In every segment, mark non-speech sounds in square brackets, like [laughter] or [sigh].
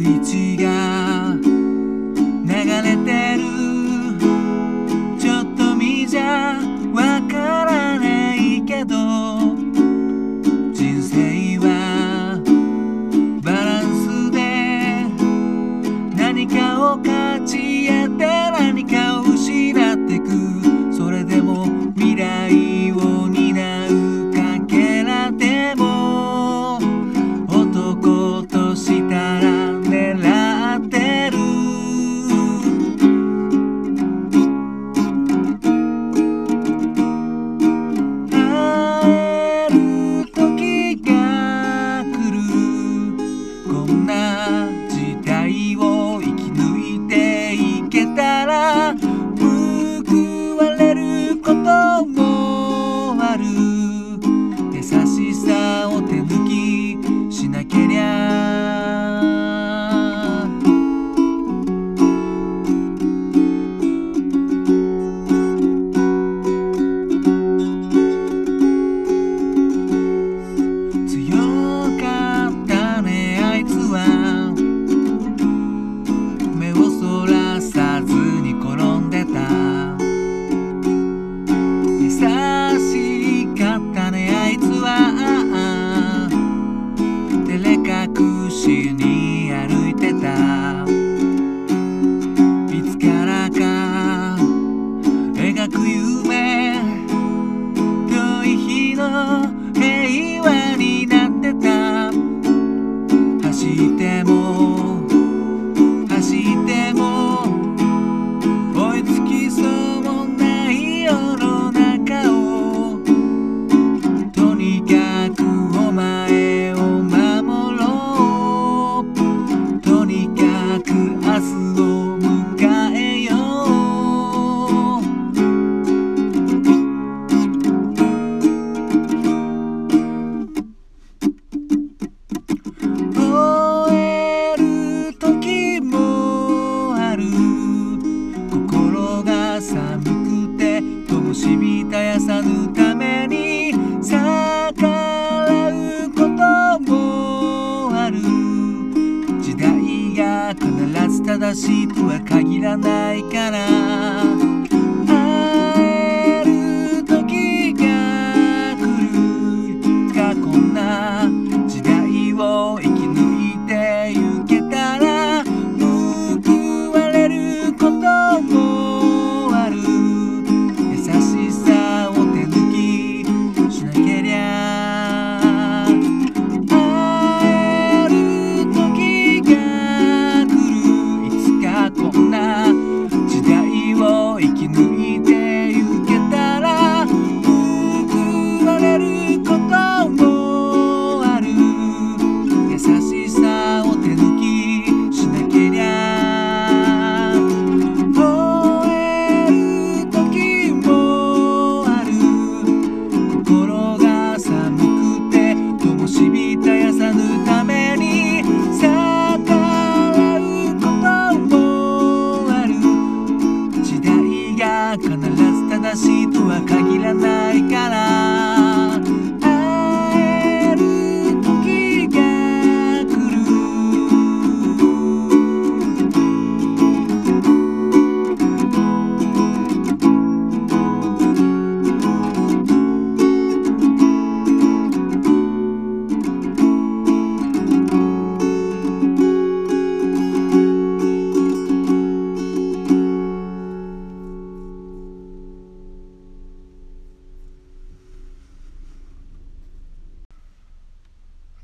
イッチが流れてる。ちょっと見じゃわからないけど人生はバランスで何かを勝ち得て何かを代が必ず正しいとは限らないから。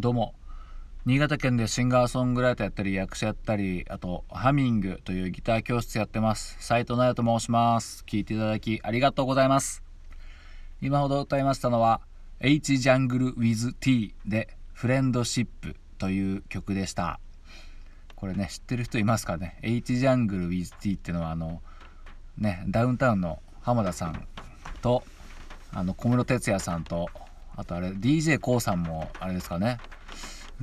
どうも。新潟県でシンガーソングライターやったり役者やったりあとハミングというギター教室やってます。斉藤直と申します。聞いていただきありがとうございます。今ほど歌いましたのは H ジャングル with T でフレンドシップという曲でした。これね知ってる人いますかね？H ジャングル with T っていうのはあのねダウンタウンの浜田さんとあの小室哲哉さんとあとあれ d j k o さんもあれですかね。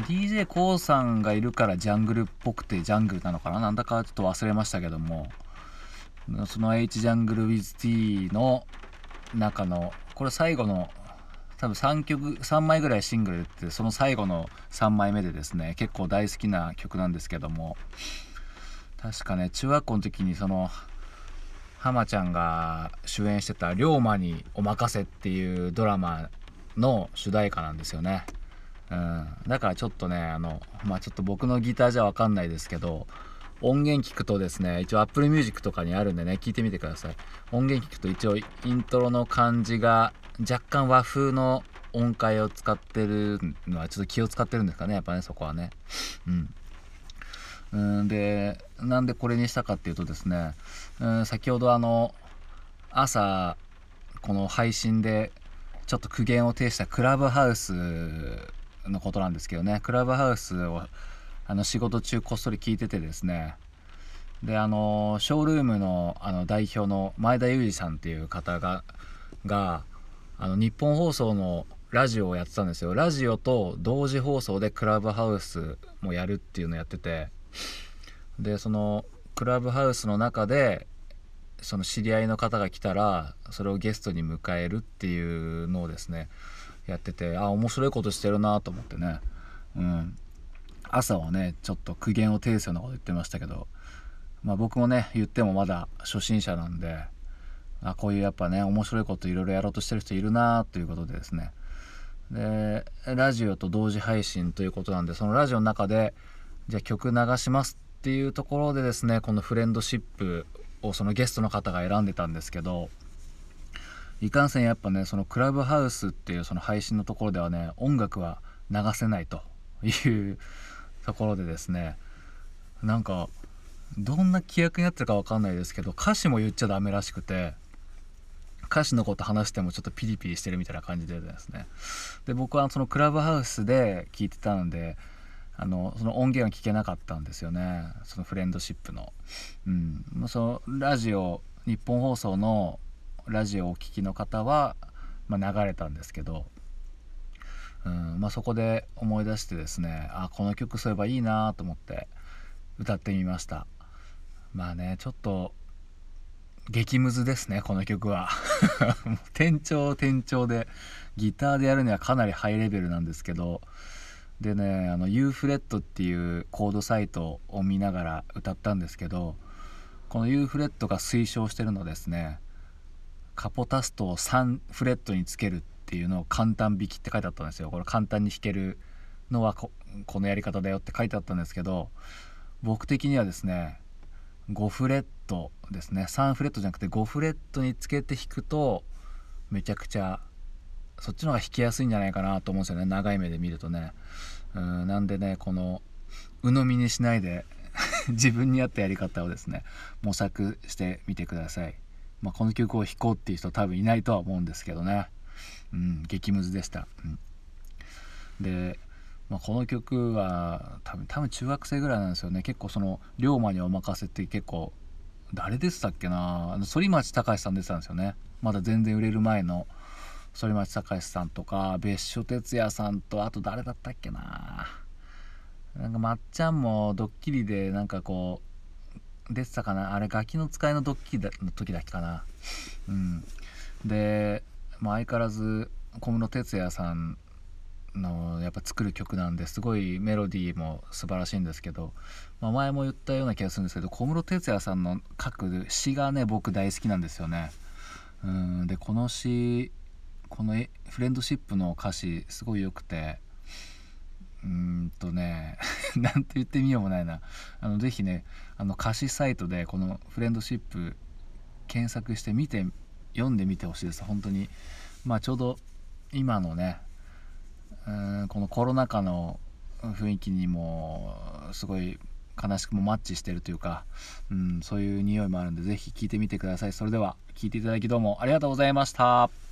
D j k o さんがいるからジャングルっぽくてジャングルなのかな。なんだかちょっと忘れましたけども。その H ジャングル WithT の中のこれ最後の多分3曲3枚ぐらいシングルってその最後の3枚目でですね結構大好きな曲なんですけども。確かね中学校の時にその浜ちゃんが主演してた「龍馬にお任せ」っていうドラマの主題歌なんですよね。うん、だからちょっとねあのまあちょっと僕のギターじゃ分かんないですけど音源聞くとですね一応 Apple Music とかにあるんでね聞いてみてください。音源聞くと一応イントロの感じが若干和風の音階を使ってるのはちょっと気を使ってるんですかねやっぱねそこはね。うん。んでなんでこれにしたかっていうとですねうん先ほどあの朝この配信でちょっと苦言を呈したクラブハウスのことなんですけどね。クラブハウスをあの仕事中こっそり聞いててですね。であのショールームのあの代表の前田裕二さんっていう方ががあの日本放送のラジオをやってたんですよ。ラジオと同時放送でクラブハウスもやるっていうのをやってて。でそのクラブハウスの中でその知り合いの方が来たらそれをゲストに迎えるっていうのをですねやっててあ面白いことしてるなと思ってね、うん、朝はねちょっと苦言を呈すようなこと言ってましたけど、まあ、僕もね言ってもまだ初心者なんであこういうやっぱね面白いこといろいろやろうとしてる人いるなということでですね。でラジオと同時配信ということなんでそのラジオの中でじゃあ曲流しますっていうところでですねこのフレンドシップをそのゲストの方が選んでたんですけどいかんせんやっぱねそのクラブハウスっていうその配信のところではね音楽は流せないというところでですねなんかどんな規約になってるか分かんないですけど歌詞も言っちゃダメらしくて歌詞のこと話してもちょっとピリピリしてるみたいな感じでですね。で僕はそのクラブハウスで聞いてたのであのその音源は聞けなかったんですよね。そのフレンドシップの。うん、まそのラジオ日本放送のラジオをお聴きの方は、まあ、流れたんですけど、うん。まあ、そこで思い出してですねあこの曲そういえばいいなと思って歌ってみました。まあねちょっと激ムズですねこの曲は。転調転調でギターでやるにはかなりハイレベルなんですけど。でねあの U フレットっていうコードサイトを見ながら歌ったんですけどこの U フレットが推奨してるのですねカポタストを3フレットにつけるっていうのを簡単弾きって書いてあったんですよ。これ簡単に弾けるのはこのやり方だよって書いてあったんですけど僕的にはですね5フレットですね。3フレットじゃなくて5フレットにつけて弾くとめちゃくちゃそっちの方が弾きやすいんじゃないかなと思うんですよね。長い目で見るとね。うんなんでねこの鵜呑みにしないで [laughs] 自分に合ったやり方をですね模索してみてください、まあ、この曲を弾こうっていう人多分いないとは思うんですけどね。うん激ムズでした、うん、でまあ、この曲は多分多分中学生ぐらいなんですよね。結構その龍馬にお任せって結構誰でしたっけな？反町隆史さん出てたんですよね。まだ全然売れる前の反町隆史さんとか別所哲也さんとあと誰だったっけな。なんかまっちゃんもドッキリでなんかこう出てたかな。あれガキの使いのドッキリの時だっけかな。うん。で、まあ、相変わらず小室哲哉さんのやっぱ作る曲なんですごいメロディーも素晴らしいんですけど、まあ、前も言ったような気がするんですけど小室哲哉さんの書く詩がね僕大好きなんですよね。うん。でこの詩このフレンドシップの歌詞すごい良くて。うんとね [laughs] なんて言ってみようもないな。あのぜひねあの歌詞サイトでこのフレンドシップ検索して見て読んでみてほしいです。本当に。まあちょうど今のねうんこのコロナ禍の雰囲気にもすごい悲しくもマッチしてるというか、うん、そういう匂いもあるんで是非聴いてみてください。それでは聴いていただきどうもありがとうございました。